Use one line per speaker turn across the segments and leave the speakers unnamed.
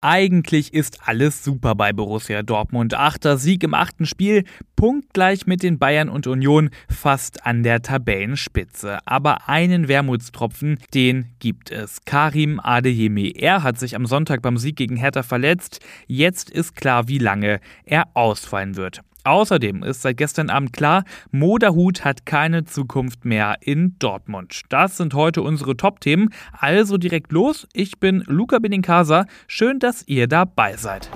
Eigentlich ist alles super bei Borussia Dortmund. Achter Sieg im achten Spiel, punktgleich mit den Bayern und Union, fast an der Tabellenspitze. Aber einen Wermutstropfen, den gibt es. Karim Adeyemi. Er hat sich am Sonntag beim Sieg gegen Hertha verletzt. Jetzt ist klar, wie lange er ausfallen wird. Außerdem ist seit gestern Abend klar, Moderhut hat keine Zukunft mehr in Dortmund. Das sind heute unsere Top-Themen. Also direkt los. Ich bin Luca Benincasa. Schön, dass ihr dabei seid.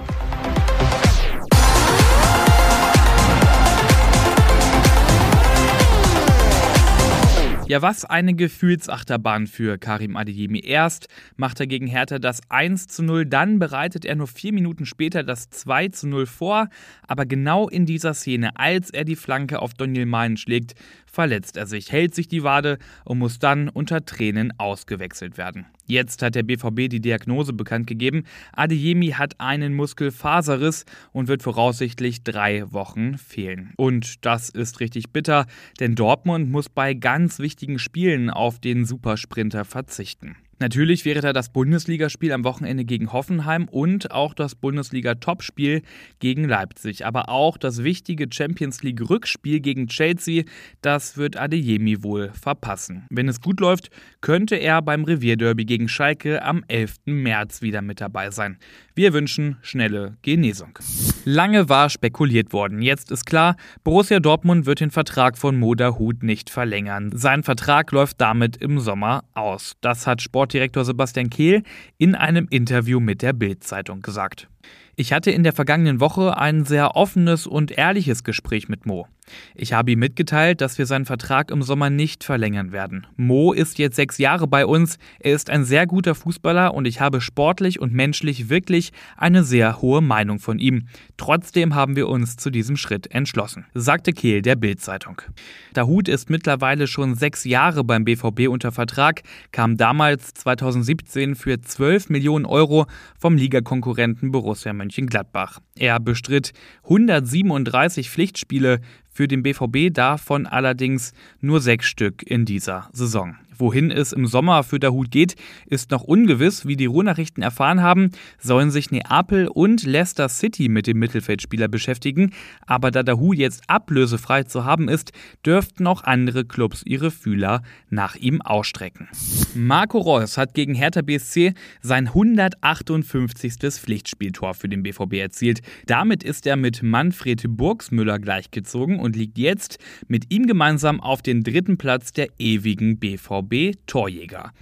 Ja, was eine Gefühlsachterbahn für Karim Adeyemi. Erst macht er gegen Hertha das 1 zu 0, dann bereitet er nur vier Minuten später das 2 zu 0 vor. Aber genau in dieser Szene, als er die Flanke auf Daniel Mayen schlägt, verletzt er sich, hält sich die Wade und muss dann unter Tränen ausgewechselt werden. Jetzt hat der BVB die Diagnose bekannt gegeben. Adeyemi hat einen Muskelfaserriss und wird voraussichtlich drei Wochen fehlen. Und das ist richtig bitter, denn Dortmund muss bei ganz wichtigen Spielen auf den Supersprinter verzichten. Natürlich wäre da das Bundesligaspiel am Wochenende gegen Hoffenheim und auch das Bundesliga-Topspiel gegen Leipzig. Aber auch das wichtige Champions League-Rückspiel gegen Chelsea, das wird Adeyemi wohl verpassen. Wenn es gut läuft, könnte er beim Revierderby gegen Schalke am 11. März wieder mit dabei sein. Wir wünschen schnelle Genesung. Lange war spekuliert worden. Jetzt ist klar, Borussia Dortmund wird den Vertrag von Moda Hut nicht verlängern. Sein Vertrag läuft damit im Sommer aus. Das hat Sportdirektor Sebastian Kehl in einem Interview mit der Bild-Zeitung gesagt. Ich hatte in der vergangenen Woche ein sehr offenes und ehrliches Gespräch mit Mo. Ich habe ihm mitgeteilt, dass wir seinen Vertrag im Sommer nicht verlängern werden. Mo ist jetzt sechs Jahre bei uns, er ist ein sehr guter Fußballer und ich habe sportlich und menschlich wirklich eine sehr hohe Meinung von ihm. Trotzdem haben wir uns zu diesem Schritt entschlossen, sagte Kehl der Bild-Zeitung. Dahut ist mittlerweile schon sechs Jahre beim BVB unter Vertrag, kam damals 2017 für 12 Millionen Euro vom Ligakonkurrenten Borussia Mönchengladbach. Er bestritt 137 Pflichtspiele für den BVB, davon allerdings nur sechs Stück in dieser Saison. Wohin es im Sommer für Dahut geht, ist noch ungewiss. Wie die Ruhrnachrichten erfahren haben, sollen sich Neapel und Leicester City mit dem Mittelfeldspieler beschäftigen. Aber da Dahut jetzt ablösefrei zu haben ist, dürften auch andere Clubs ihre Fühler nach ihm ausstrecken. Marco Reus hat gegen Hertha BSC sein 158. Pflichtspieltor für den BVB erzielt. Damit ist er mit Manfred Burgsmüller gleichgezogen und liegt jetzt mit ihm gemeinsam auf dem dritten Platz der ewigen BVB-Torjäger.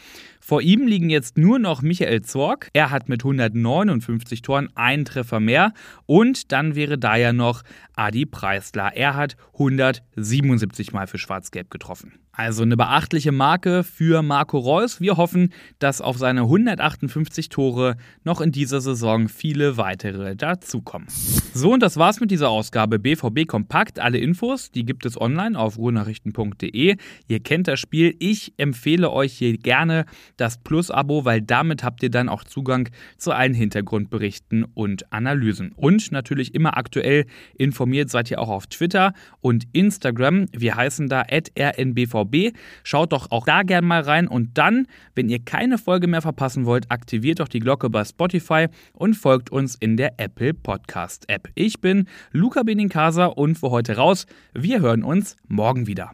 Vor ihm liegen jetzt nur noch Michael Zorg. Er hat mit 159 Toren einen Treffer mehr. Und dann wäre da ja noch Adi Preisler. Er hat 177 Mal für Schwarz-Gelb getroffen. Also eine beachtliche Marke für Marco Reus. Wir hoffen, dass auf seine 158 Tore noch in dieser Saison viele weitere dazukommen. So, und das war's mit dieser Ausgabe BVB Kompakt. Alle Infos, die gibt es online auf ruhrnachrichten.de. Ihr kennt das Spiel. Ich empfehle euch hier gerne das Plus-Abo, weil damit habt ihr dann auch Zugang zu allen Hintergrundberichten und Analysen. Und natürlich immer aktuell informiert seid ihr auch auf Twitter und Instagram. Wir heißen da rnbvb. Schaut doch auch da gerne mal rein und dann, wenn ihr keine Folge mehr verpassen wollt, aktiviert doch die Glocke bei Spotify und folgt uns in der Apple Podcast App. Ich bin Luca Benincasa und für heute raus. Wir hören uns morgen wieder.